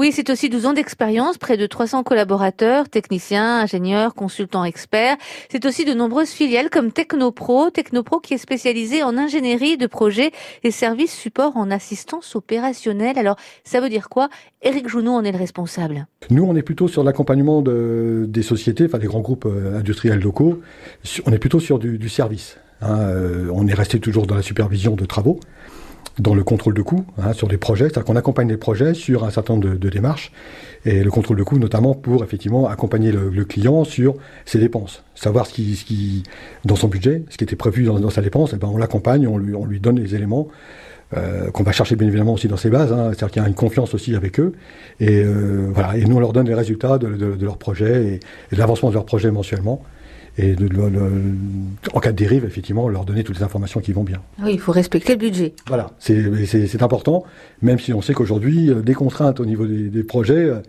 Oui, c'est aussi 12 ans d'expérience, près de 300 collaborateurs, techniciens, ingénieurs, consultants, experts. C'est aussi de nombreuses filiales comme Technopro, Technopro qui est spécialisé en ingénierie de projets et services support en assistance opérationnelle. Alors, ça veut dire quoi? Éric Jounot en est le responsable. Nous, on est plutôt sur l'accompagnement de, des sociétés, enfin des grands groupes euh, industriels locaux. On est plutôt sur du, du service. Hein. Euh, on est resté toujours dans la supervision de travaux dans le contrôle de coûts hein, sur des projets, c'est-à-dire qu'on accompagne les projets sur un certain nombre de, démarches et le contrôle de coûts notamment pour effectivement accompagner le, client sur ses dépenses, savoir ce qui, ce dans son budget, ce qui était prévu dans, sa dépense, et eh ben on l'accompagne, on lui, on lui donne les éléments euh, qu'on va chercher bien évidemment aussi dans ses bases, hein, c'est-à-dire qu'il y a une confiance aussi avec eux et euh, nous on leur donne les résultats de, de, de leur projet et, et l'avancement de leur projet mensuellement et de, en cas de dérive, effectivement, leur donner toutes les informations qui vont bien. Oui, il faut respecter le budget. Voilà, c'est important, même si on sait qu'aujourd'hui, euh, des contraintes au niveau des, projets, euh,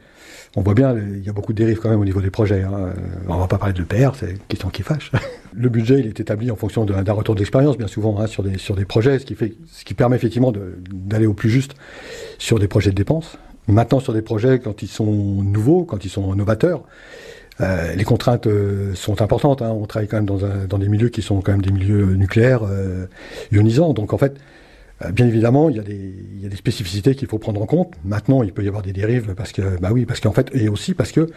on voit bien, il y a beaucoup de dérives quand même au niveau des projets. Hein. Euh, on va pas parler de l'EPR, c'est une question qui fâche. Le budget, il est établi en fonction d'un retour d'expérience, bien souvent, hein, sur, des, sur des projets, ce qui, fait, ce qui permet effectivement d'aller au plus juste sur des projets de dépenses. Maintenant, sur des projets, quand ils sont nouveaux, quand ils sont novateurs, euh, les contraintes euh, sont importantes. Hein. On travaille quand même dans, des milieux qui sont quand même des milieux nucléaires euh, ionisants. Donc en fait, bien évidemment, il y, a des, spécificités qu'il faut prendre en compte. Maintenant, il peut y avoir des dérives parce que, bah oui, parce qu'en fait, et aussi parce que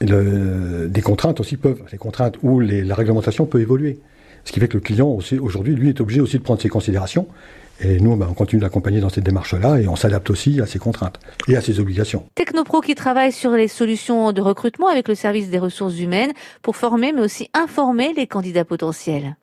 des contraintes aussi peuvent, les contraintes les, la réglementation peut évoluer. Ce qui fait que le client aussi aujourd'hui, lui, est obligé aussi de prendre ses considérations et nous, ben, on continue d'accompagner dans cette démarche-là et on s'adapte aussi à ses contraintes et à ses obligations. Technopro qui travaille sur les solutions de recrutement avec le service des ressources humaines pour former mais aussi informer les candidats potentiels.